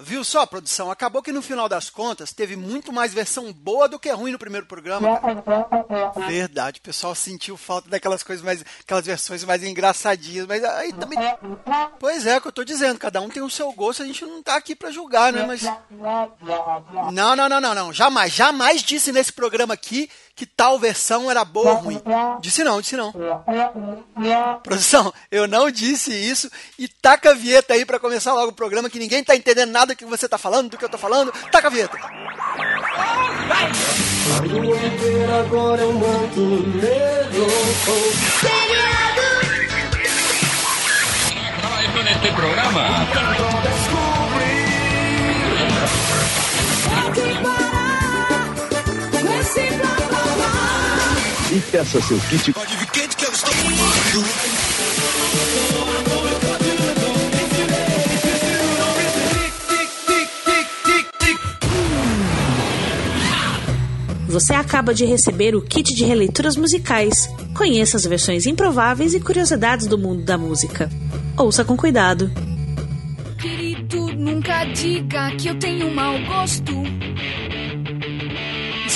Viu só, produção? Acabou que no final das contas teve muito mais versão boa do que ruim no primeiro programa. Verdade, o pessoal sentiu falta daquelas coisas mais. aquelas versões mais engraçadinhas, mas aí também. Pois é, é o que eu tô dizendo, cada um tem o seu gosto, a gente não tá aqui pra julgar, né? Mas. Não, não, não, não, não. Jamais, jamais disse nesse programa aqui que tal versão era boa ou ruim. Disse não, disse não. Produção, eu não disse isso. E taca a vinheta aí para começar logo o programa, que ninguém tá entendendo nada do que você tá falando, do que eu tô falando. Taca a vinheta. agora eu neste programa. E peça seu kit. Você acaba de receber o kit de releituras musicais. Conheça as versões improváveis e curiosidades do mundo da música. Ouça com cuidado. Querido, nunca diga que eu tenho mau gosto.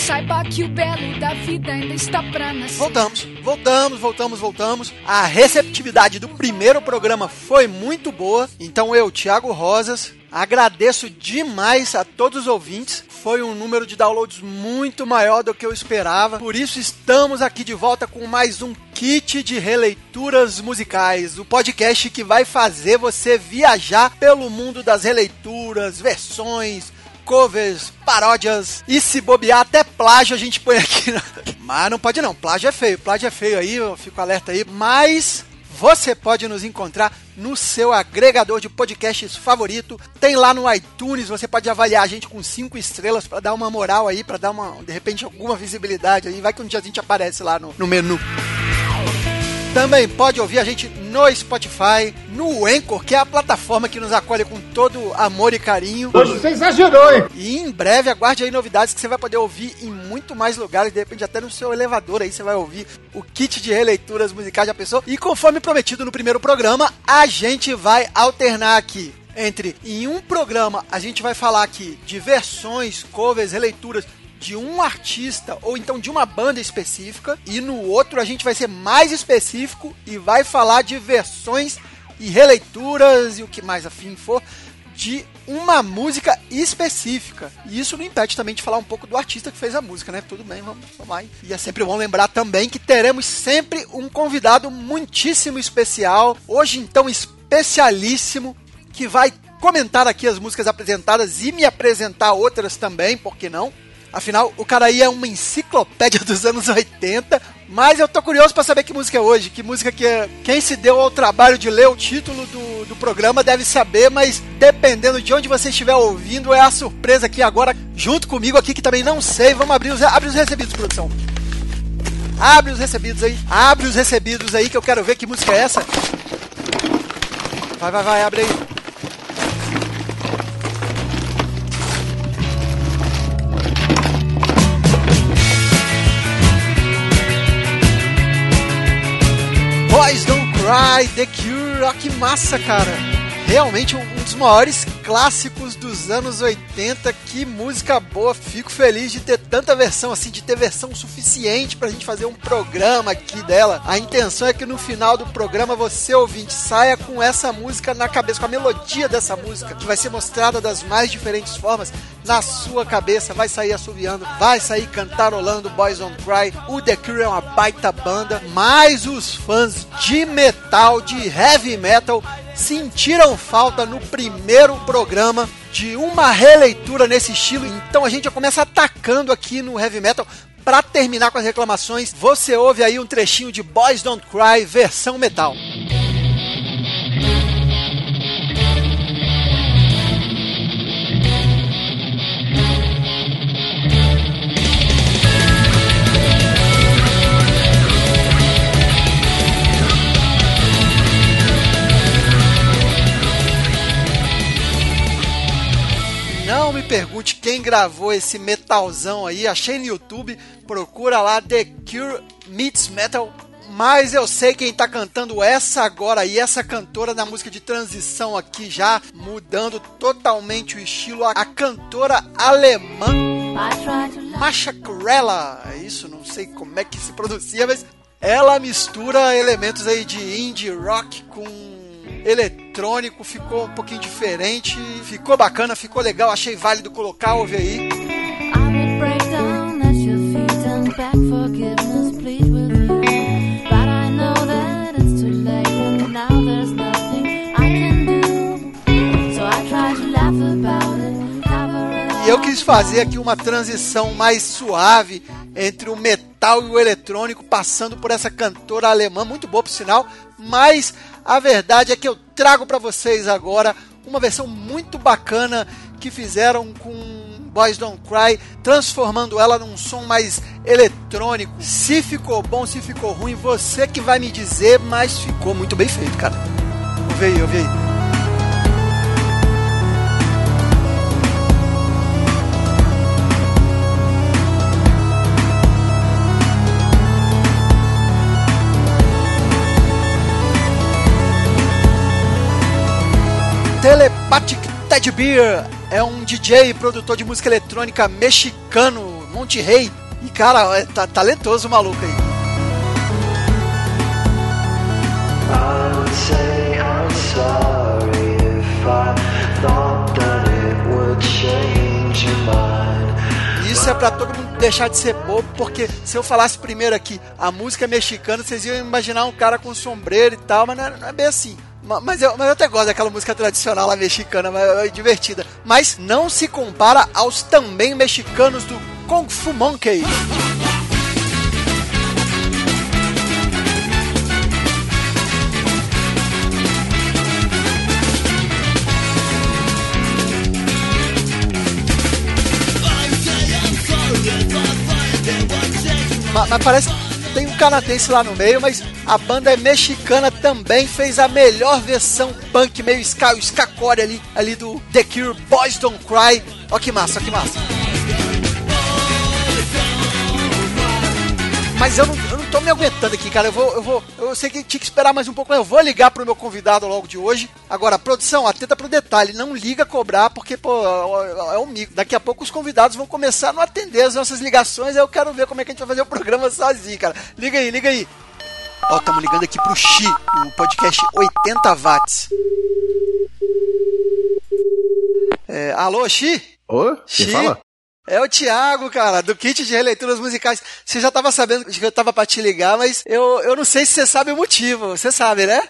Saiba que o belo da vida ainda está pra nascer. Voltamos, voltamos, voltamos, voltamos. A receptividade do primeiro programa foi muito boa. Então eu, Thiago Rosas, agradeço demais a todos os ouvintes. Foi um número de downloads muito maior do que eu esperava. Por isso estamos aqui de volta com mais um kit de releituras musicais, o podcast que vai fazer você viajar pelo mundo das releituras, versões, covers, paródias e se bobear até plágio a gente põe aqui. Mas não pode não, plágio é feio, plágio é feio aí, eu fico alerta aí. Mas você pode nos encontrar no seu agregador de podcasts favorito. Tem lá no iTunes, você pode avaliar a gente com cinco estrelas para dar uma moral aí, para dar uma, de repente, alguma visibilidade aí. Vai que um dia a gente aparece lá no, no menu. Também pode ouvir a gente no Spotify, no Anchor, que é a plataforma que nos acolhe com todo amor e carinho. Hoje você exagerou, hein? E em breve aguarde aí novidades que você vai poder ouvir em muito mais lugares, de repente até no seu elevador aí você vai ouvir o kit de releituras musicais da pessoa. E conforme prometido no primeiro programa, a gente vai alternar aqui entre em um programa a gente vai falar aqui de versões, covers, releituras de um artista ou então de uma banda específica, e no outro a gente vai ser mais específico e vai falar de versões e releituras e o que mais afim for de uma música específica. E isso não impede também de falar um pouco do artista que fez a música, né? Tudo bem, vamos, lá. E é sempre bom lembrar também que teremos sempre um convidado muitíssimo especial, hoje então especialíssimo, que vai comentar aqui as músicas apresentadas e me apresentar outras também, por que não? Afinal, o cara aí é uma enciclopédia dos anos 80. Mas eu tô curioso para saber que música é hoje. Que música que é. Quem se deu ao trabalho de ler o título do, do programa deve saber, mas dependendo de onde você estiver ouvindo, é a surpresa aqui agora, junto comigo aqui, que também não sei. Vamos abrir os, abre os recebidos, produção. Abre os recebidos aí. Abre os recebidos aí que eu quero ver que música é essa. Vai, vai, vai, abre aí. Boys Don't Cry, The Cure, ah, que massa, cara! Realmente um dos maiores clássicos dos anos 80. Que música boa! Fico feliz de ter tanta versão assim, de ter versão suficiente pra gente fazer um programa aqui dela. A intenção é que no final do programa você, ouvinte, saia com essa música na cabeça, com a melodia dessa música, que vai ser mostrada das mais diferentes formas na sua cabeça. Vai sair assoviando, vai sair cantarolando Boys Don't Cry. O The Cure é uma baita banda, mas os fãs de metal, de heavy metal, sentiram falta no primeiro programa de uma releitura nesse estilo. Então a gente já começa atacando aqui no heavy metal. Para terminar com as reclamações, você ouve aí um trechinho de Boys Don't Cry versão metal. Não me pergunte quem gravou esse metalzão aí. Achei no YouTube. Procura lá The Cure Meets Metal. mas eu sei quem tá cantando essa agora e essa cantora na música de transição aqui já mudando totalmente o estilo, a, a cantora alemã Masha Krella, é isso, não sei como é que se pronuncia, mas ela mistura elementos aí de indie rock com eletrônico, ficou um pouquinho diferente, ficou bacana, ficou legal, achei válido colocar, ouve aí. E eu quis fazer aqui uma transição mais suave entre o metal e o eletrônico, passando por essa cantora alemã, muito boa por sinal, mas a verdade é que eu trago para vocês agora uma versão muito bacana que fizeram com Boys Don't Cry, transformando ela num som mais eletrônico. Se ficou bom, se ficou ruim, você que vai me dizer, mas ficou muito bem feito, cara. Ouve aí, ouve aí. Telepathic Ted Beer é um DJ e produtor de música eletrônica mexicano, Monte Rei. E cara, é tá talentoso o maluco aí. Isso é pra todo mundo deixar de ser bobo, porque se eu falasse primeiro aqui a música é mexicana, vocês iam imaginar um cara com sombreiro e tal, mas não é, não é bem assim. Mas eu, mas eu até gosto daquela música tradicional lá mexicana, mas é divertida. Mas não se compara aos também mexicanos do Kung Fu Monkey. Mas, mas parece canadense lá no meio, mas a banda é mexicana também, fez a melhor versão punk, meio ska, o skacore ali, ali do The Cure, Boys Don't Cry. Ó que massa, ó que massa. Mas eu não tô me aguentando aqui, cara. Eu vou, eu vou. Eu sei que tinha que esperar mais um pouco, mas eu vou ligar pro meu convidado logo de hoje. Agora, produção, atenta pro detalhe. Não liga cobrar, porque, pô, é um mico. Daqui a pouco os convidados vão começar a não atender as nossas ligações. Aí eu quero ver como é que a gente vai fazer o programa sozinho, cara. Liga aí, liga aí. Ó, estamos ligando aqui pro Xi, do podcast 80 Watts. É, alô, Xi? Ô, quem fala? É o Thiago, cara, do kit de releituras musicais. Você já tava sabendo que eu tava pra te ligar, mas eu, eu não sei se você sabe o motivo. Você sabe, né?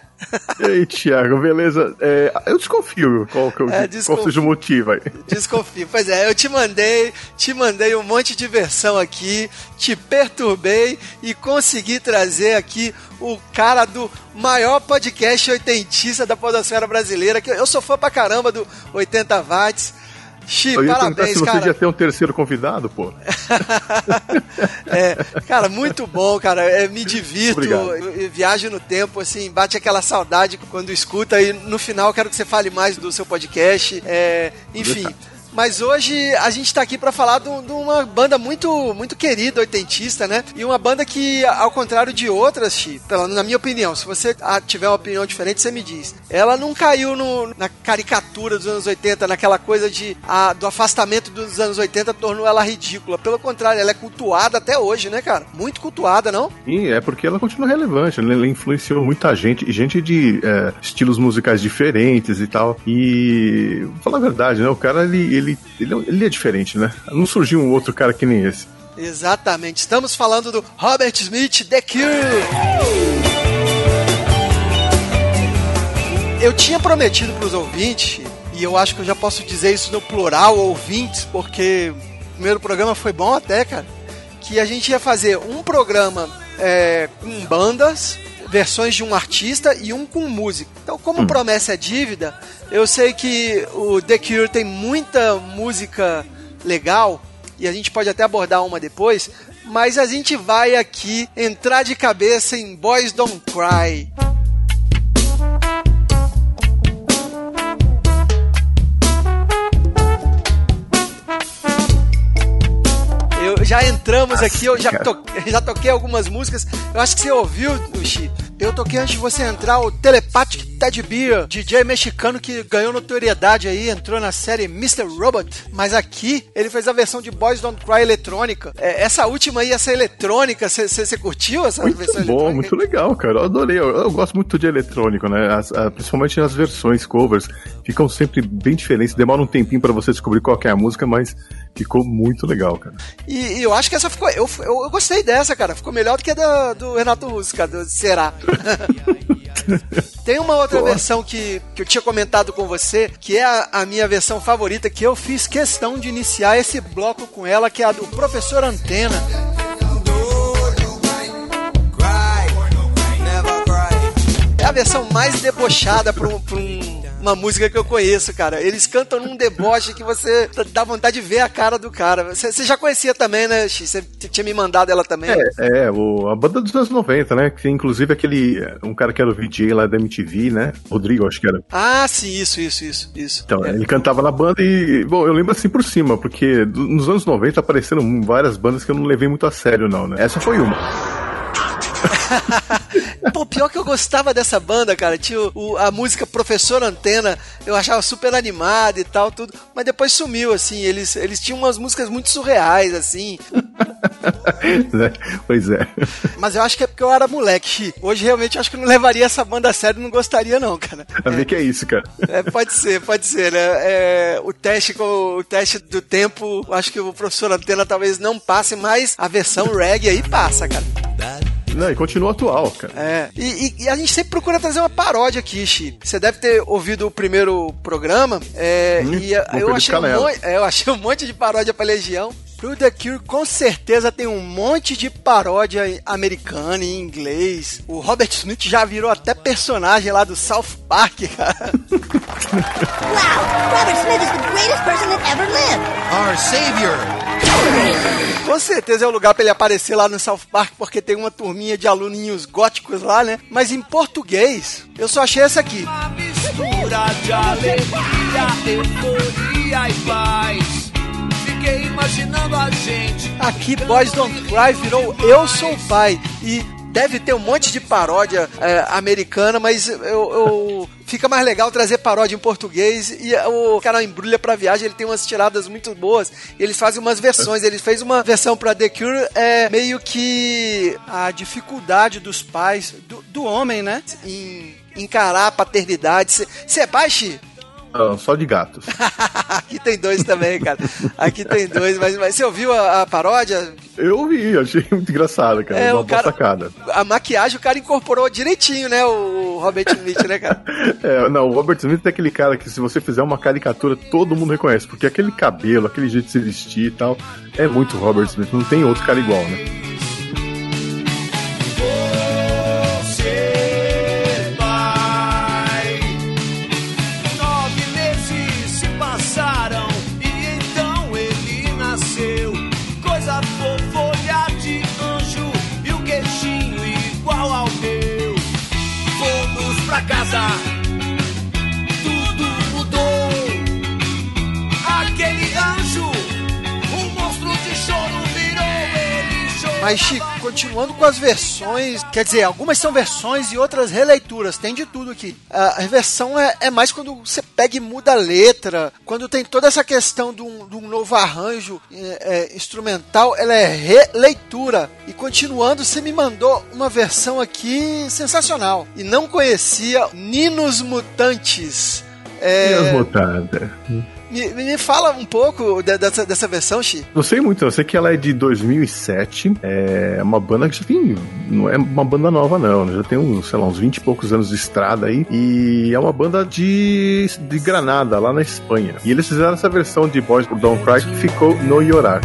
Ei, Thiago, beleza? É, eu desconfio qual, que eu, é, desconfio. qual seja o motivo aí. Desconfio. Pois é, eu te mandei, te mandei um monte de versão aqui, te perturbei e consegui trazer aqui o cara do maior podcast oitentista da podosfera brasileira, que eu sou fã pra caramba do 80 watts. Xi, eu ia parabéns, se você cara. ia ter um terceiro convidado, pô. é, cara, muito bom, cara. É, me divirto, viajo no tempo, assim, bate aquela saudade quando escuta e no final quero que você fale mais do seu podcast. É, enfim. Mas hoje a gente está aqui para falar de, uma banda muito muito querida, oitentista, né? E uma banda que, ao contrário de outras, Chi, pela, na minha opinião, se você ah, tiver uma opinião diferente, você me diz. Ela não caiu no, na caricatura dos anos 80, naquela coisa de a, do afastamento dos anos 80 tornou ela ridícula. Pelo contrário, ela é cultuada até hoje, né, cara? Muito cultuada, não? Sim, é porque ela continua relevante. Né? Ela influenciou muita gente, gente de é, estilos musicais diferentes e tal. E, falar a verdade, né? O cara, ele ele, ele, ele é diferente, né? Não surgiu um outro cara que nem esse. Exatamente. Estamos falando do Robert Smith, The Cure. Eu tinha prometido para os ouvintes, e eu acho que eu já posso dizer isso no plural, ouvintes, porque o primeiro programa foi bom até, cara, que a gente ia fazer um programa é, com bandas, versões de um artista e um com música. Então, como hum. promessa é dívida, eu sei que o The Cure tem muita música legal e a gente pode até abordar uma depois, mas a gente vai aqui entrar de cabeça em Boys Don't Cry. já entramos aqui, eu já, to, já toquei algumas músicas. Eu acho que você ouviu, Uchi. Eu toquei antes de você entrar o Telepathic Ted Beer, DJ mexicano que ganhou notoriedade aí, entrou na série Mr. Robot. Mas aqui ele fez a versão de Boys Don't Cry eletrônica. É, essa última aí, essa eletrônica, você curtiu essa muito versão bom, eletrônica? Muito legal, cara. Eu adorei. Eu, eu gosto muito de eletrônico, né? As, a, principalmente as versões covers. Ficam sempre bem diferentes. Demora um tempinho para você descobrir qual é a música, mas ficou muito legal, cara. E, e eu acho que essa ficou. Eu, eu, eu, gostei dessa, cara. Ficou melhor do que a da, do Renato Russo, cara, do Será. Tem uma outra Pô. versão que, que eu tinha comentado com você, que é a, a, minha versão favorita, que eu fiz questão de iniciar esse bloco com ela, que é a do Professor Antena. É a versão mais debochada para um, um uma música que eu conheço, cara. Eles cantam num deboche que você dá vontade de ver a cara do cara. Você, já conhecia também, né, X? Você tinha me mandado ela também. É, é o, a banda dos anos 90, né? Que inclusive aquele. Um cara que era o VJ lá da MTV, né? Rodrigo, acho que era. Ah, sim, isso, isso, isso. isso. Então, é. ele cantava na banda e. Bom, eu lembro assim por cima, porque nos anos 90 apareceram várias bandas que eu não levei muito a sério, não, né? Essa foi uma. Pô, pior que eu gostava dessa banda, cara. Tinha o, o, a música Professor Antena, eu achava super animada e tal, tudo. Mas depois sumiu, assim. Eles, eles tinham umas músicas muito surreais, assim. pois é. Mas eu acho que é porque eu era moleque. Hoje realmente eu acho que eu não levaria essa banda a sério, não gostaria, não, cara. A ver que é isso, cara. É, pode ser, pode ser, né? É, o teste com o teste do tempo, acho que o professor Antena talvez não passe, mas a versão reggae aí passa, cara. Não, e continua atual, cara. É. E, e, e, a gente sempre procura trazer uma paródia aqui, Xi. Você deve ter ouvido o primeiro programa. É, hum, e eu achei, um monte, é, eu achei um monte de paródia pra Legião. Pro The Cure, com certeza tem um monte de paródia americana em inglês. O Robert Smith já virou até personagem lá do South Park, cara. wow, Robert Smith is the greatest person that ever lived. Our savior. Com certeza é o lugar para ele aparecer lá no South Park, porque tem uma turminha de aluninhos góticos lá, né? Mas em português, eu só achei essa aqui. Uma mistura de alegria, euforia e paz fiquei imaginando a gente. Aqui, Boys Don't Cry virou Eu Sou Pai. E deve ter um monte de paródia é, americana, mas eu, eu, fica mais legal trazer paródia em português e o cara embrulha pra viagem, ele tem umas tiradas muito boas, eles fazem umas versões, ele fez uma versão pra The Cure, é meio que a dificuldade dos pais, do, do homem, né, em encarar a paternidade. Pai, não, só de gatos. Aqui tem dois também, cara. Aqui tem dois, mas, mas você ouviu a, a paródia? Eu ouvi, achei muito engraçado, cara. É, uma o cara, sacada. A maquiagem o cara incorporou direitinho, né? O Robert Smith, né, cara? é, não, o Robert Smith é aquele cara que se você fizer uma caricatura, todo mundo reconhece. Porque aquele cabelo, aquele jeito de se vestir e tal, é muito Robert Smith. Não tem outro cara igual, né? la casa. Mas, Chico, continuando com as versões, quer dizer, algumas são versões e outras releituras, tem de tudo aqui. A versão é, é mais quando você pega e muda a letra, quando tem toda essa questão de um, de um novo arranjo é, é, instrumental, ela é releitura. E continuando, você me mandou uma versão aqui sensacional. E não conhecia Ninos Mutantes. É... Ninos Mutantes. Me, me fala um pouco de, dessa, dessa versão, Xi. Não sei muito, eu sei que ela é de 2007. É uma banda que já tem. Não é uma banda nova, não. Né? Já tem uns, sei lá, uns 20 e poucos anos de estrada aí. E é uma banda de, de Granada, lá na Espanha. E eles fizeram essa versão de Boys Don't Cry que ficou No Llorar.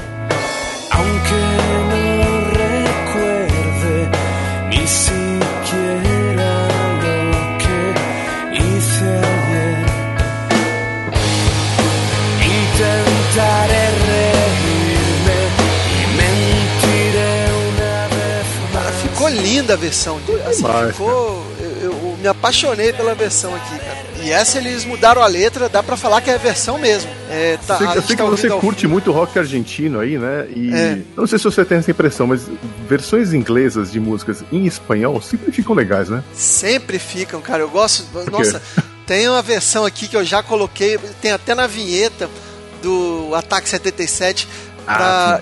Linda a versão. Assim, ficou. Eu, eu, me apaixonei pela versão aqui, cara. e essa eles mudaram a letra, dá pra falar que é a versão mesmo. É, tá, eu sei, que tá você curte muito rock argentino aí, né? E é. não sei se você tem essa impressão, mas versões inglesas de músicas em espanhol sempre ficam legais, né? Sempre ficam, cara. Eu gosto. Nossa, tem uma versão aqui que eu já coloquei, tem até na vinheta do Ataque 77 ah,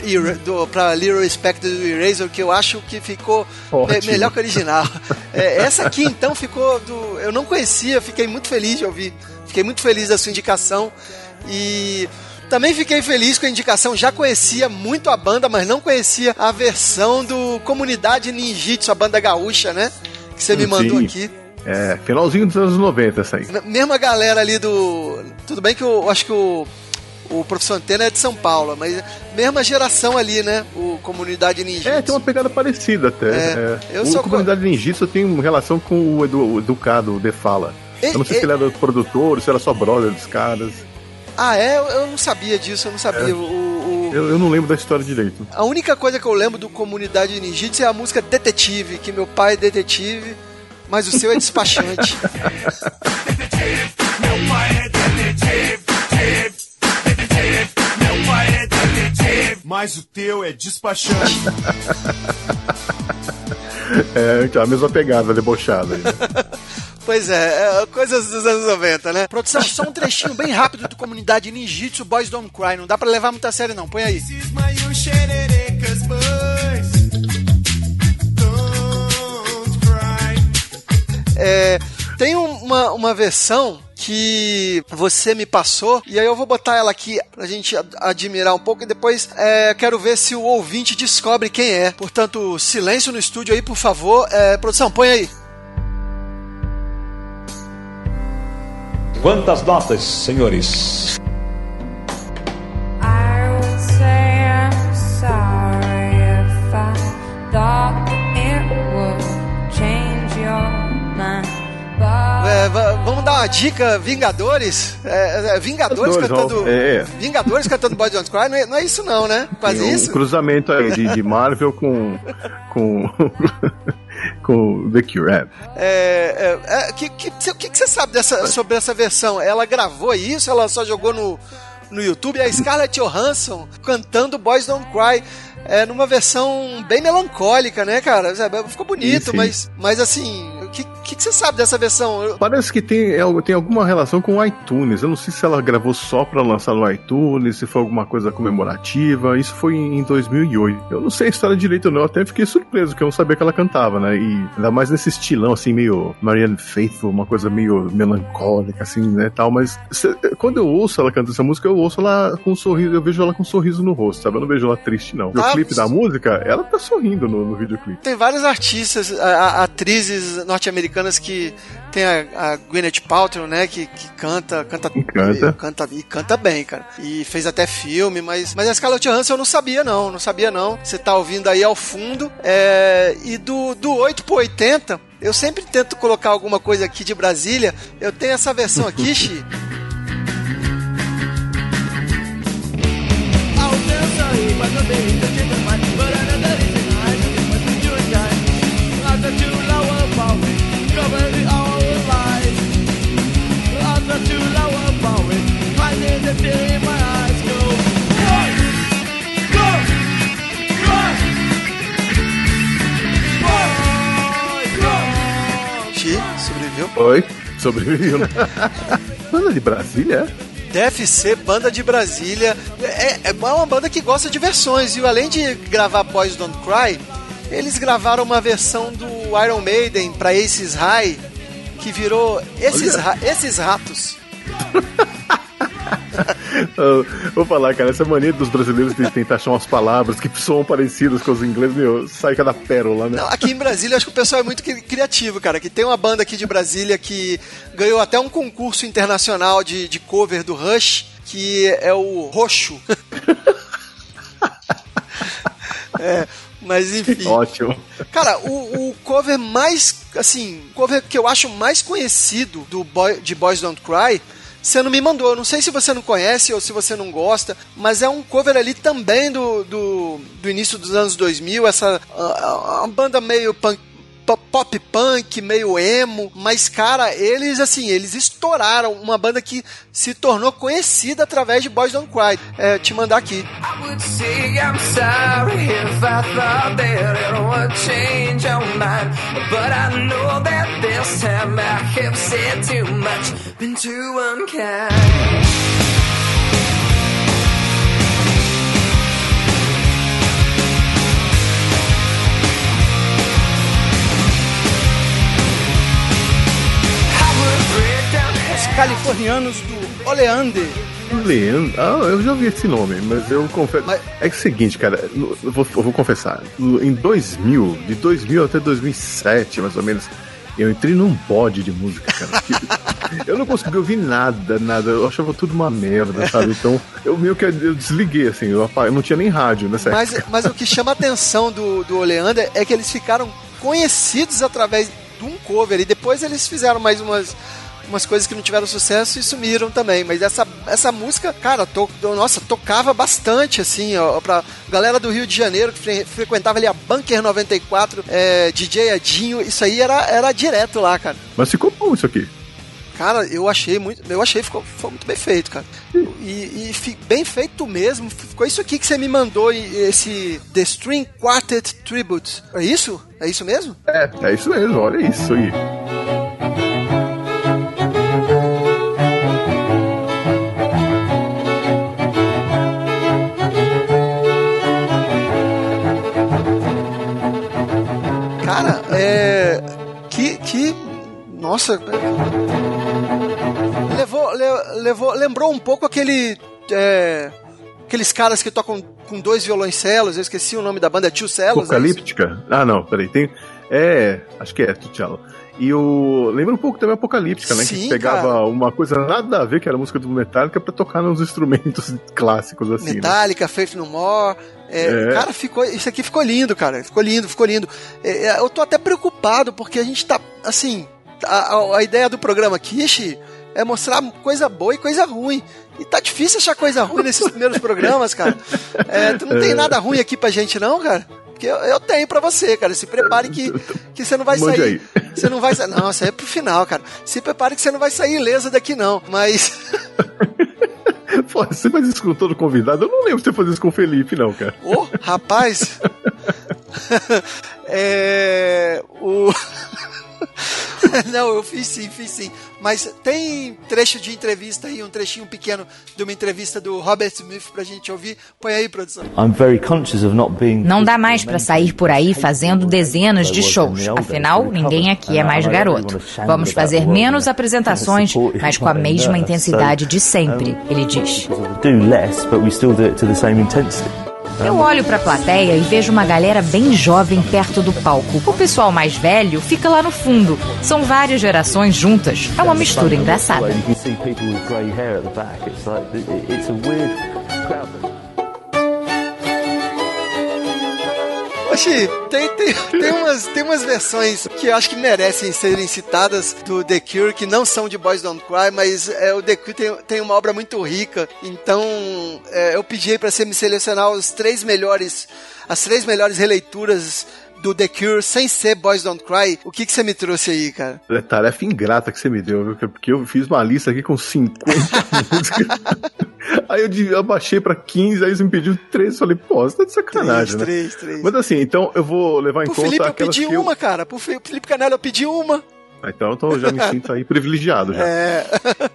pra Little Respect do Eraser, que eu acho que ficou me, melhor que o original. é, essa aqui, então, ficou do. Eu não conhecia, fiquei muito feliz de ouvir. Fiquei muito feliz da sua indicação. E. Também fiquei feliz com a indicação, já conhecia muito a banda, mas não conhecia a versão do Comunidade Ninjitsu, a banda gaúcha, né? Que você me mandou Sim. aqui. É, finalzinho dos anos 90 essa aí. Mesma galera ali do. Tudo bem que eu acho que o o Professor Antena é de São Paulo, mas mesma geração ali, né? O Comunidade Ninjitsu. É, tem uma pegada parecida até. É, é. o Comunidade co... Ninjitsu tem relação com o Edu, Educado, o Defala. E, eu não sei e... se ele era produtor, se era só brother dos caras. Ah, é? Eu não sabia disso, eu não sabia. É. O, o... Eu, eu, não lembro da história direito. A única coisa que eu lembro do Comunidade Ninjitsu é a música Detetive, que meu pai é detetive, mas o seu é despachante. meu pai é detetive. Mas o teu é despachante. é, a mesma pegada debochada. Pois é, é, coisas dos anos 90, né? Produção, só um trechinho bem rápido do Comunidade Ninjitsu Boys Don't Cry. Não dá pra levar muita sério, não. Põe aí. É, tem uma, uma versão que você me passou, e aí eu vou botar ela aqui pra gente admirar um pouco e depois é, quero ver se o ouvinte descobre quem é. Portanto, silêncio no estúdio aí, por favor. É, produção, põe aí. Quantas notas, senhores? Dar uma dica, Vingadores? É, é, Vingadores cantando. É. Vingadores cantando Boy Don't Cry, não é, não é, isso não, né? Quase um isso. cruzamento aí de, de Marvel com. com. com The Cure. É. É, é, é que, que, o que, que você sabe dessa, sobre essa versão? Ela gravou isso? Ela só jogou no, no YouTube? A Scarlett Johansson cantando Boys Don't Cry é, numa versão bem melancólica, né, cara? Ficou bonito, sim, sim. mas, mas assim, o que, que, que, você sabe dessa versão? Parece que tem, é, tem alguma relação com o iTunes. Eu não sei se ela gravou só pra lançar no iTunes, se foi alguma coisa comemorativa. Isso foi em 2008. Eu não sei a história direito, não. Eu até fiquei surpreso, porque eu não sabia que ela cantava, né? E ainda mais nesse estilão, assim, meio Marianne Faithful, uma coisa meio melancólica, assim, né, tal. Mas quando eu ouço ela cantando essa música, eu ouço ela com um sorriso, eu vejo ela com um sorriso no rosto, sabe? Eu não vejo ela triste, não. Ah, clipe da música, ela tá sorrindo no, no videoclipe. Tem vários artistas, a, a, atrizes norte-americanas que tem a, a Gwyneth Paltrow, né, que, que canta, canta, e canta. E, canta e canta bem, cara. E fez até filme, mas mas a Scarlett Johansson eu não sabia não, não sabia não. Você tá ouvindo aí ao fundo. É, e do do 8 pro 80, eu sempre tento colocar alguma coisa aqui de Brasília. Eu tenho essa versão aqui, Xi. Oi, sobreviveu. Banda de Brasília? Deve ser banda de Brasília. É, é uma banda que gosta de versões. E além de gravar Boys Don't Cry, eles gravaram uma versão do Iron Maiden para Aces High que virou esses, ra esses ratos. Vou falar, cara, essa mania dos brasileiros de tentar achar umas palavras que são parecidas com os ingleses, meu, sai cada pérola, né? Não, aqui em Brasília, acho que o pessoal é muito criativo, cara. Que tem uma banda aqui de Brasília que ganhou até um concurso internacional de, de cover do Rush, que é o Roxo. é, mas enfim. Ótimo. Cara, o, o, cover mais, assim, cover que eu acho mais conhecido do Boy, de Boys Don't Cry, você não me mandou. Eu não sei se você não conhece ou se você não gosta, mas é um cover ali também do, do, do início dos anos 2000, essa uma banda meio punk, pop punk, meio emo, mas cara, eles assim, eles estouraram uma banda que se tornou conhecida através de Boys Don't Cry. É, te mandar aqui. I Os californianos do Oleander. Leandro. Ah, eu já ouvi esse nome, mas eu confesso. Mas- É é o seguinte, cara, eu vou, eu vou confessar. Em 2000, de 2000 até 2007, mais ou menos, eu entrei num bode de música, cara. eu não consegui ouvir nada, nada. Eu achava tudo uma merda, sabe? Então, eu meio que eu desliguei, assim. Eu não tinha nem rádio nessa Mas, época. mas o que chama a atenção do, do Oleander é que eles ficaram conhecidos através de um cover e depois eles fizeram mais umas, umas coisas que não tiveram sucesso e sumiram também. Mas essa, essa música, cara, to, nossa, tocava bastante, assim, ó, pra galera do Rio de Janeiro que fre- frequentava ali a Bunker 94, é, DJ Adinho, isso aí era, era direto lá, cara. Mas ficou bom isso aqui. Cara, eu achei muito. Eu achei ficou, ficou muito bem feito, cara. E, e fi- bem feito mesmo. Ficou isso aqui que você me mandou, esse The String Quartet Tribute. É isso? É isso mesmo? É, é isso mesmo, olha isso aí. É. Que. que nossa. Levou, le- levou. Lembrou um pouco aquele. é, aqueles caras que tocam com dois violoncelos. Eu esqueci o nome da banda, é Tio Celos. é? Apocalíptica? Ah, não, peraí. Tem. É, acho que é, T'Challa. E o. Lembra um pouco também Apocalíptica, né? Sim, que pegava cara. uma coisa nada a ver, que era a música do Metallica, pra tocar nos instrumentos clássicos, assim. né? Metallica, Faith No More. É, É. Cara, ficou, isso aqui ficou lindo, cara. Ficou lindo, ficou lindo. É, é, eu tô até preocupado porque a gente tá, assim, a, a- ideia do programa Kishi é mostrar coisa boa e coisa ruim. E tá difícil achar coisa ruim nesses primeiros programas, cara. É, tu não tem nada ruim aqui pra gente, não, cara? Porque eu, eu tenho pra você, cara. Se prepare que, que você não vai Mande sair. Você não vai sair. Não, isso aí é pro final, cara. Se prepare que você não vai sair ileso daqui, não. Mas. Você faz isso com todo convidado? Eu não lembro de você fazer isso com o Felipe, não, cara. Ô, rapaz! é. O. Não, eu fiz sim, fiz sim. Mas tem trecho de entrevista aí, um trechinho pequeno de uma entrevista do Robert Smith pra gente ouvir. Põe aí, produção. I'm very conscious of not being Não dá mais para sair por aí fazendo dezenas de shows. Afinal, ninguém aqui é mais garoto. Vamos fazer menos apresentações, mas com a mesma intensidade de sempre, ele diz. Eu olho para a plateia e vejo uma galera bem jovem perto do palco. O pessoal mais velho fica lá no fundo. São várias gerações juntas. É uma mistura engraçada. Oxi, tem, tem, tem, umas, tem umas versões que acho que merecem serem citadas do The Cure, que não são de Boys Don't Cry, mas é, o The Cure tem, tem uma obra muito rica. Então, é, eu pedi pra você me selecionar os três melhores, as três melhores releituras do The Cure sem ser Boys Don't Cry. O que, que você me trouxe aí, cara? É tarefa ingrata que você me deu, viu? Porque eu fiz uma lista aqui com 50 músicas. Aí eu abaixei pra 15, aí você me pediu 3. Falei, pô, você tá de sacanagem, três, né? três, três. Mas assim, então eu vou levar em Pro conta Felipe eu pedi que eu... uma, cara. Pro Felipe Canela eu pedi uma. Ah, Então, então eu já me sinto aí privilegiado já. É.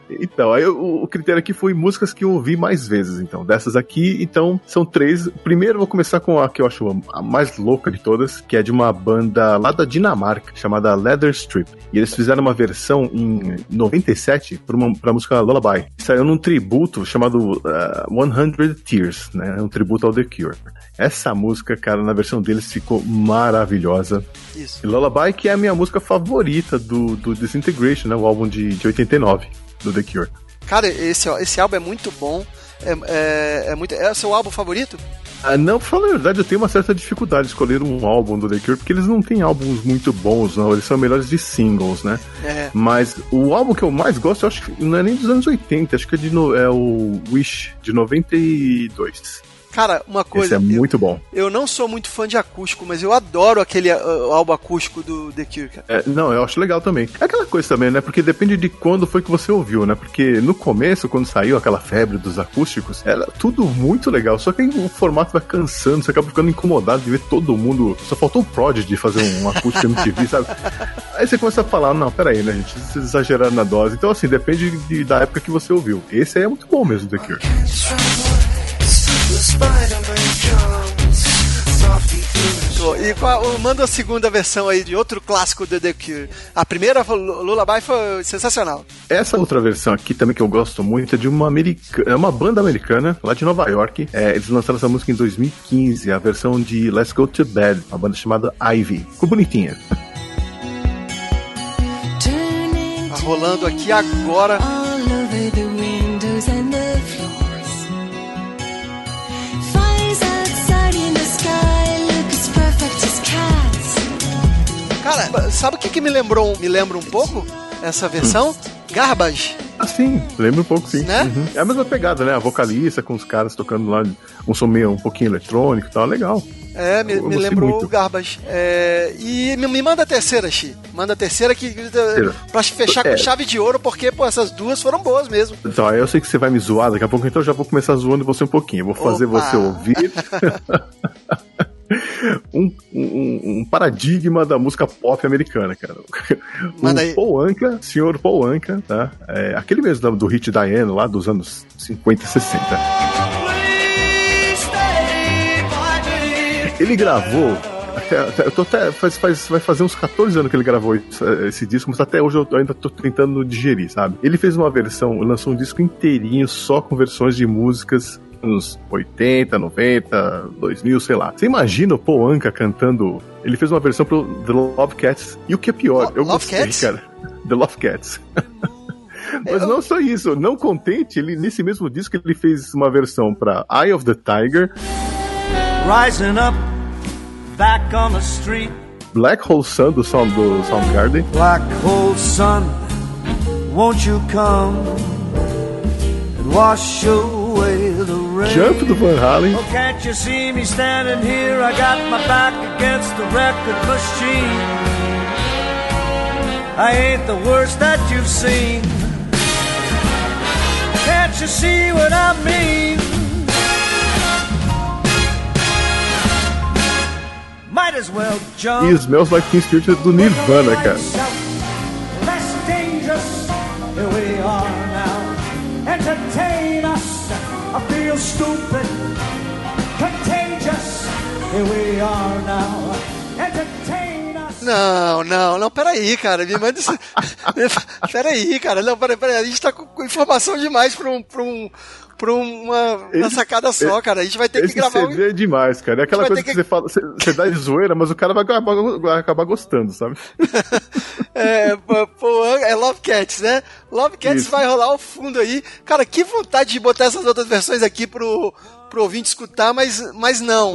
Então, aí o, o critério aqui foi músicas que eu ouvi mais vezes, então. Dessas aqui, então, são três. Primeiro vou começar com a que eu acho a, a mais louca de todas, que é de uma banda lá da Dinamarca, chamada Leather Strip. E eles fizeram uma versão em 97 pra, uma, pra música Lullaby. Saiu num tributo chamado uh, 100 Tears, né? Um tributo ao The Cure. Essa música, cara, na versão deles ficou maravilhosa. Isso. E Lullaby, que é a minha música favorita do, do Disintegration, né? O álbum de, de 89 do The Cure. Cara, esse, esse álbum é muito bom. É, é, é muito, é o seu álbum favorito? Ah, não, pra falar a verdade, eu tenho uma certa dificuldade de escolher um álbum do The Cure, porque eles não têm álbuns muito bons, não. Eles são melhores de singles, né? É. Mas o álbum que eu mais gosto, eu acho que não é nem dos anos 80, acho que é, de é o Wish, de 92. Cara, uma coisa. Esse é muito bom. Eu não sou muito fã de acústico, mas eu adoro aquele uh, álbum acústico do The Cure, cara. É, não, eu acho legal também. É aquela coisa também, né? Porque depende de quando foi que você ouviu, né? Porque no começo, quando saiu aquela febre dos acústicos, era tudo muito legal. Só que aí o formato vai cansando, você acaba ficando incomodado de ver todo mundo. Só faltou o Prodigy fazer um acústico MTV, sabe? Aí você começa a falar, não, peraí, né, gente? Vocês exageraram na dose. Então, assim, depende de, da época que você ouviu. Esse aí é muito bom mesmo, The Cure. E qual, manda a segunda versão aí de outro clássico do The Cure. A primeira, Lullaby, foi sensacional. Essa outra versão aqui também que eu gosto muito é de uma americana, é uma banda americana lá de Nova York. É, eles lançaram essa música em 2015, a versão de Let's Go to Bed, uma banda chamada Ivy. Ficou bonitinha. Tá rolando aqui agora. Cara, sabe o que, que me lembrou? Me lembra um pouco essa versão? Garbage. Ah, sim, lembra um pouco, sim. Né? Uhum. É a mesma pegada, né? A vocalista com os caras tocando lá um som meio um pouquinho eletrônico e tal, legal. É, me, me lembrou o Garbage. É, e me, me, manda a terceira, Xi. Manda a terceira que terceira. pra fechar é. com chave de ouro, porque pô, essas duas foram boas mesmo. Então, eu sei que você vai me zoar daqui a pouco, então eu já vou começar zoando você um pouquinho. Eu vou fazer Opa. você ouvir. um, um, um, paradigma da música pop americana, cara. Manda o aí. Paul Anka, senhor Paul Anka, tá? É, aquele mesmo do hit Diane lá dos anos 50 e 60. Ele gravou até, até, eu tô até. Faz, faz, vai fazer uns 14 anos que ele gravou esse, esse, disco, mas até hoje eu ainda tô tentando digerir, sabe? Ele fez uma versão, lançou um disco inteirinho só com versões de músicas anos 80, 90, 2000, sei lá. Você imagina o Paul Anka cantando. Ele fez uma versão pro The Love Cats. E o que é pior, eu Love gostei, Cats? cara. The Love Cats. Mas não só isso, não contente, ele nesse mesmo disco ele fez uma versão para Eye of the Tiger. Rising up back on the street. Black Hole Sun do, Sound, do Soundgarden. Black Hole Sun, won't you come and wash away? Jump do Van Halen. Oh, can't you see me standing here? I got my back against the record machine. I ain't the worst that you've seen. Can't you see what I mean? Might as well jump. E Smells Like Teen Spirit do Nirvana, cara. Não, não, não, peraí, cara. Me manda isso. peraí, cara. Não, peraí, peraí. A gente tá com informação demais pra um, pra um, pra uma, uma sacada só, esse, cara. A gente vai ter que gravar. CD um... é demais, cara. É aquela coisa que, que, você fala, você, você dá de zoeira, mas o cara vai acabar, vai acabar gostando, sabe? é, pô, é Love Cats, né? Love Cats Isso. vai rolar ao fundo aí. Cara, que vontade de botar essas outras versões aqui pro, pro ouvinte escutar, mas, mas não.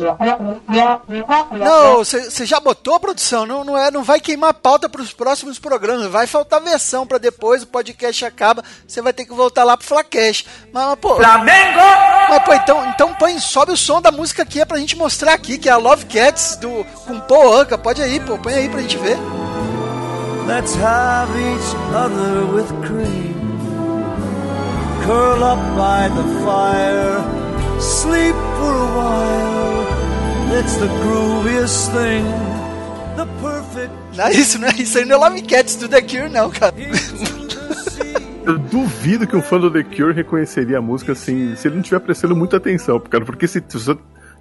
Não, você já botou a produção, não, não, é, não vai queimar pauta para os próximos programas, vai faltar versão para depois, o podcast acaba, você vai ter que voltar lá pro Flacash. Mas, mas, pô. Flamengo! Mas, pô, então, então põe, sobe o som da música aqui é pra gente mostrar aqui, que é a Love Cats do, com Paul Anka. Pode aí, pô, põe aí pra gente ver. Let's have each other with cream. Curl up by the fire sleep for a while. It's the grooviest thing. The perfect. Não, isso não é isso aí, não é Love Cats do The Cure, não, cara. Eu duvido que um fã do The Cure reconheceria a música assim, se ele não estiver prestando muita atenção, cara, porque se, se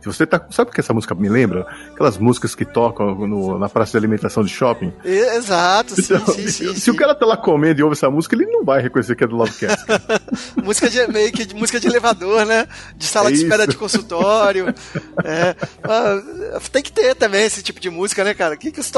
você tá. Sabe o que essa música me lembra? Aquelas músicas que tocam no, na praça de alimentação de shopping. Exato, sim, então, sim, sim, Se sim. o cara tá lá comendo e ouve essa música, ele não vai reconhecer que é do Lovecast. música de meio que de, música de elevador, né? De sala é de espera de consultório. é. Ah, tem que ter também esse tipo de música, né, cara? O que, que, os,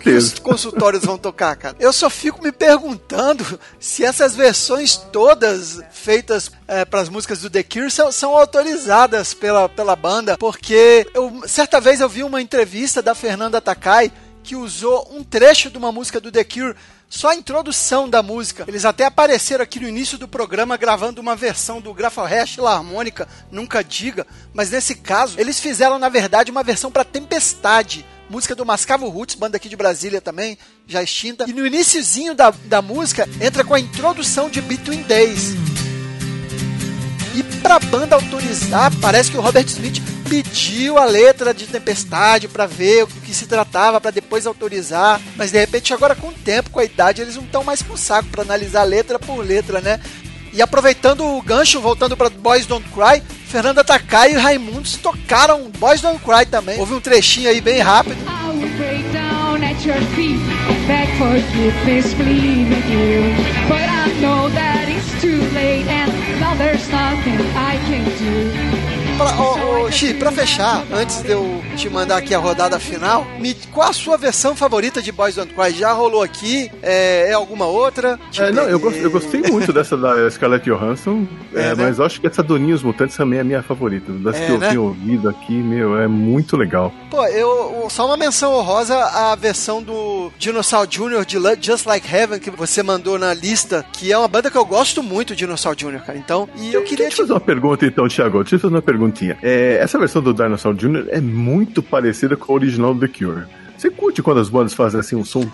que os consultórios vão tocar, cara? Eu só fico me perguntando se essas versões todas feitas é, para as músicas do The Cure são, são autorizadas pela, pela banda, porque eu, certa vez eu vi uma entrevista da Fernanda Takai que usou um trecho de uma música do The Cure só a introdução da música. Eles até apareceram aqui no início do programa gravando uma versão do Graforhash La Harmônica, Nunca Diga, mas nesse caso eles fizeram na verdade uma versão para Tempestade, música do Mascavo Roots, banda aqui de Brasília também, já extinta. E no iníciozinho da, da música entra com a introdução de Between Days. E pra banda autorizar, parece que o Robert Smith pediu a letra de Tempestade para ver o que se tratava, para depois autorizar. Mas de repente, agora com o tempo, com a idade, eles não estão mais com saco para analisar letra por letra, né? E aproveitando o gancho, voltando para Boys Don't Cry, Fernanda Takai e Raimundos tocaram Boys Don't Cry também. Houve um trechinho aí bem rápido. at and now there's nothing I can do. Pra, oh, oh, Xi, pra fechar, antes de eu te mandar aqui a rodada final, me, qual a sua versão favorita de Boys Don't Cry? Já rolou aqui? É, é alguma outra? É, não, eu, eu, gostei muito dessa da Scarlett Johansson, é, é, né? mas eu acho que essa do Ninhos Mutantes também é a minha favorita. Das é, que eu né? tenho ouvido aqui, meu, é muito legal. Pô, eu, só uma menção honrosa a versão do Dinosaur Jr. de Just Like Heaven, que você mandou na lista, que é uma banda que eu gosto muito, Dinosaur Jr., cara. Então, e eu queria te... fazer uma pergunta então, Thiago. Deixa eu fazer uma É, essa versão do Dinosaur Jr. é muito parecida com a original do The Cure. Você curte quando as bandas fazem assim um som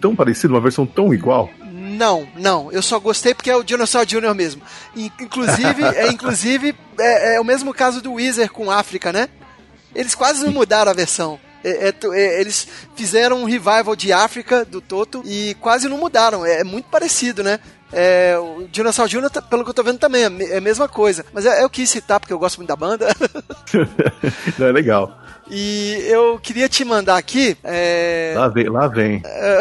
tão parecido, uma versão tão igual? Não, não. Eu só gostei porque é o Dinosaur Jr. mesmo. Inclusive, é, inclusive é, é, o mesmo caso do Weezer com África, né? Eles quase não mudaram a versão. É, é, é, eles fizeram um revival de África do Toto e quase não mudaram. É, é muito parecido, né? É, o Dinossauro Jr., tá, pelo que eu tô vendo, também é, é a mesma coisa. Mas eu quis citar porque eu gosto muito da banda. é legal. E eu queria te mandar aqui. É... Lá vem, lá vem. É...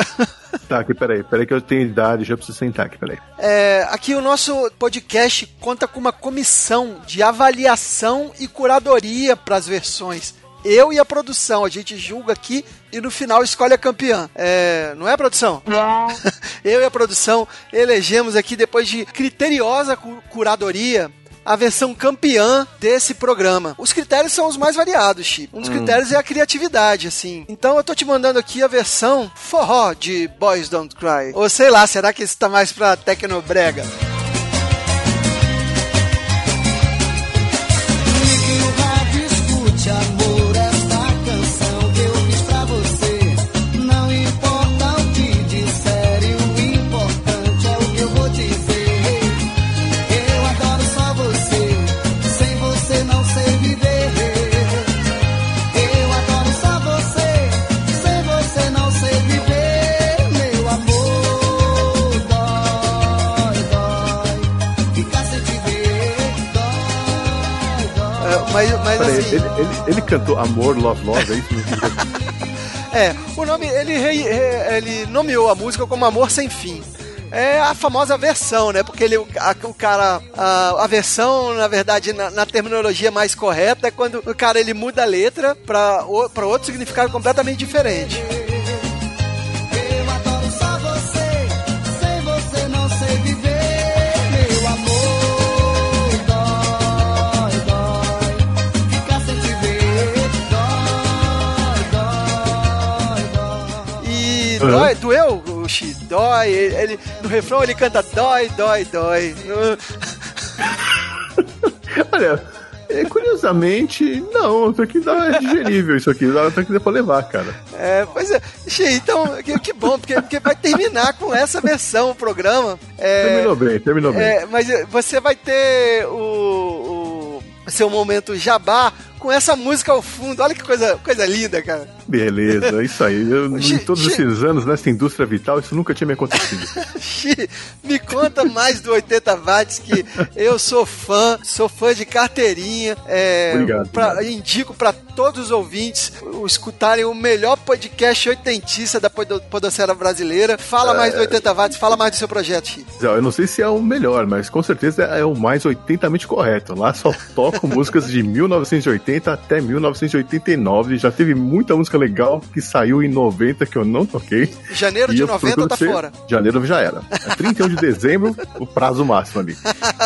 Tá, aqui, peraí, peraí que eu tenho idade, já preciso sentar aqui, peraí. É, aqui o nosso podcast conta com uma comissão de avaliação e curadoria para as versões eu e a produção. A gente julga aqui e no final escolhe a campeã. É, não é, produção? Não. eu e a produção elegemos aqui, depois de criteriosa curadoria, a versão campeã desse programa. Os critérios são os mais variados, Chip. Um dos hum. critérios é a criatividade, assim. Então eu tô te mandando aqui a versão forró de Boys Don't Cry. Ou sei lá, será que isso tá mais pra Tecnobrega? Mas, Peraí, assim... ele, ele, ele, cantou Amor, Love, Love, é isso? é, o nome, ele, ele nomeou a música como Amor Sem Fim é a famosa versão, né? Porque ele, a, o cara, a, a versão, na verdade, na, na, terminologia mais correta, é quando o cara ele muda a letra para outro significado completamente diferente. Dói. Ele, no refrão ele canta dói, dói, dói. Olha, é, curiosamente, não, até que dá é digerível isso aqui, até que dá pra levar, cara. É, pois é, então, que, que bom, porque, porque vai terminar com essa versão o programa. É, terminou bem, terminou é, bem. Mas você vai ter o, o seu momento jabá com essa música ao fundo. Olha que coisa, coisa linda, cara. Beleza, é isso aí. Eu, em todos esses anos nessa indústria vital, isso nunca tinha me acontecido. me conta mais do 80 watts, que eu sou fã, sou fã de carteirinha. É, obrigado, pra, obrigado. Indico para todos os ouvintes escutarem o melhor podcast oitentista da podosfera brasileira. Fala é... mais do 80 watts, fala mais do seu projeto, Chi. Eu não sei se é o melhor, mas com certeza é o mais 80mente correto. Lá só toco músicas de 1980 até 1989. Já teve muita música música legal que saiu em 90 que eu não toquei. Janeiro de 90 tá fora. Janeiro já era. É 31 de dezembro, o prazo máximo ali.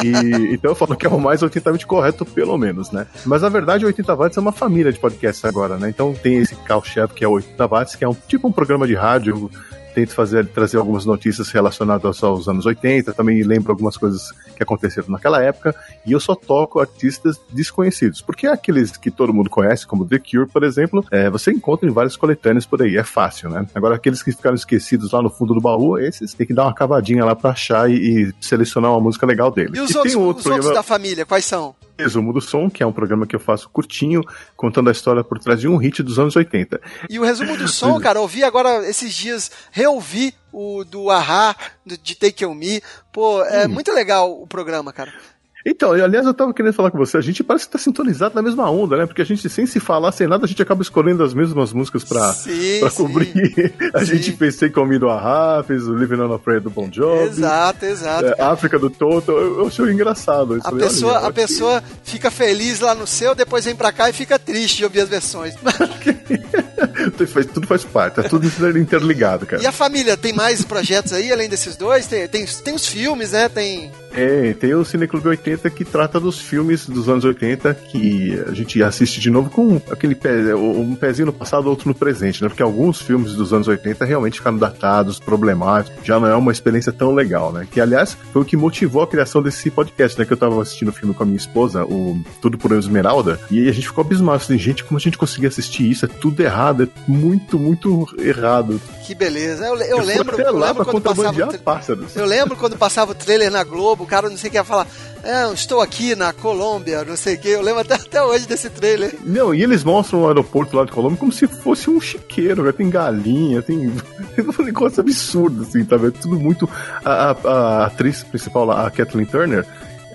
E, então eu falo que é o mais 80 correto, pelo menos, né? Mas na verdade, o 80 watts é uma família de podcasts agora, né? Então tem esse carro-chefe que é o 80 watts, que é um tipo um programa de rádio tento fazer, trazer algumas notícias relacionadas aos anos 80, também lembro algumas coisas que aconteceram naquela época, e eu só toco artistas desconhecidos, porque é aqueles que todo mundo conhece, como The Cure, por exemplo, é, você encontra em vários coletâneos por aí, é fácil, né? Agora, aqueles que ficaram esquecidos lá no fundo do baú, esses tem que dar uma cavadinha lá pra achar e, e selecionar uma música legal deles. E os, e outros, um outro os outros da família, quais são? Resumo do Som, que é um programa que eu faço curtinho, contando a história por trás de um hit dos anos 80. E o Resumo do Som, cara, ouvi agora esses dias, reouvi o do Ahá, de Take On Me. Pô, é hum. muito legal o programa, cara. Então, aliás, eu tava querendo falar com você, a gente parece que tá sintonizado na mesma onda, né? Porque a gente, sem se falar, sem nada, a gente acaba escolhendo as mesmas músicas pra, sim, pra cobrir. a sim. gente Take On Me do Ahá, fez o Living on a Prayer do Bon Jovi. Exato, exato. É, África do Toto, eu, eu achei engraçado. a pessoa, a pessoa fica feliz lá no seu, depois vem pra cá e fica triste de ouvir as versões. tudo faz parte, é tudo interligado, cara. E a família, tem mais projetos aí, além desses dois? Tem, tem, tem os filmes, né? Tem... É, tem o Cineclube 80 que trata dos filmes dos anos 80 que a gente assiste de novo com aquele pé, um pezinho no passado, outro no presente, né? Porque alguns filmes dos anos 80 realmente ficaram datados, problemáticos, já não é uma experiência tão legal, né? Que, aliás, foi o que motivou a criação desse podcast, né? Que eu tava assistindo o filme com a minha esposa, o Tudo por Esmeralda, e a gente ficou abismado, assim, gente, como a gente conseguia assistir isso? É tudo errado, é muito, muito errado. Que beleza. Eu, eu, eu lembro, eu lembro quando passava pássaros. Eu lembro quando passava o trailer na Globo, cara não sei o que ia falar, é, estou aqui na Colômbia, não sei o que. Eu lembro até, até hoje desse trailer. Não, e eles mostram o aeroporto lá de Colômbia como se fosse um chiqueiro, né? tem galinha, tem um negócio absurdo, assim, tá vendo? Tudo muito. A, a, a atriz principal lá, a Kathleen Turner,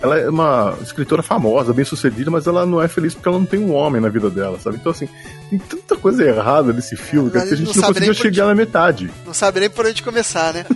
ela é uma escritora famosa, bem sucedida, mas ela não é feliz porque ela não tem um homem na vida dela, sabe? Então, assim, tem tanta coisa errada nesse filme que a gente não, não conseguiu chegar na metade. Não sabe nem por onde começar, né?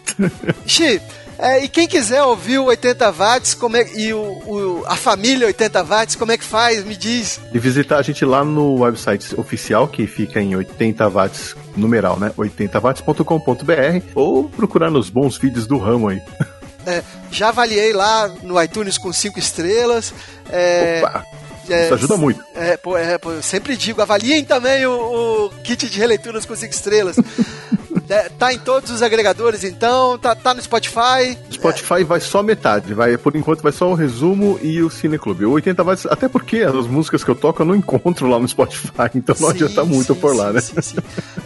Xi, é, e quem quiser ouvir o 80 watts como é, e o, o, a família 80 watts, como é que faz? Me diz. E visitar a gente lá no website oficial, que fica em 80 watts, numeral, né? 80watts.com.br ou procurar nos bons vídeos do ramo aí. É, já avaliei lá no iTunes com 5 estrelas. É, Opa! É, Isso ajuda muito. É, pô, é, pô, sempre digo, avaliem também o, o kit de releituras com 5 estrelas. É, tá em todos os agregadores, então, tá, tá no Spotify. Spotify é. vai só metade, vai, por enquanto vai só o resumo e o Cineclube. O 80 watts, até porque as músicas que eu toco eu não encontro lá no Spotify, então não sim, adianta muito sim, por lá, sim, né? Sim,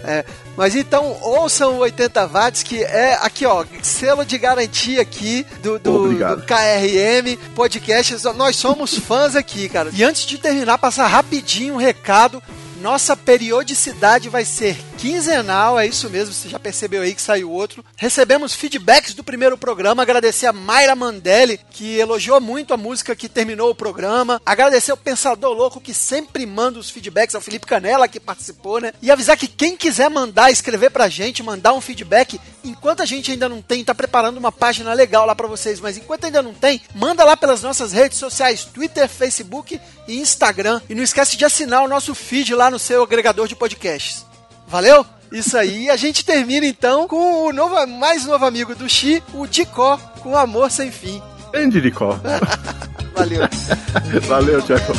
é, mas então, ouçam o 80 watts, que é aqui, ó, selo de garantia aqui do, do, do KRM Podcast. Nós somos fãs aqui, cara. E antes de terminar, passar rapidinho um recado nossa periodicidade vai ser quinzenal, é isso mesmo, você já percebeu aí que saiu outro. Recebemos feedbacks do primeiro programa, agradecer a Mayra Mandelli, que elogiou muito a música que terminou o programa. Agradecer ao Pensador Louco, que sempre manda os feedbacks, ao Felipe Canela, que participou, né? E avisar que quem quiser mandar, escrever pra gente, mandar um feedback, enquanto a gente ainda não tem, tá preparando uma página legal lá para vocês, mas enquanto ainda não tem, manda lá pelas nossas redes sociais, Twitter, Facebook e Instagram. E não esquece de assinar o nosso feed lá no seu agregador de podcasts. Valeu? Isso aí. A gente termina então com o novo, mais novo amigo do Xi, o Dicó, com Amor Sem Fim. Grande Dicó. Valeu. Valeu, Tiago.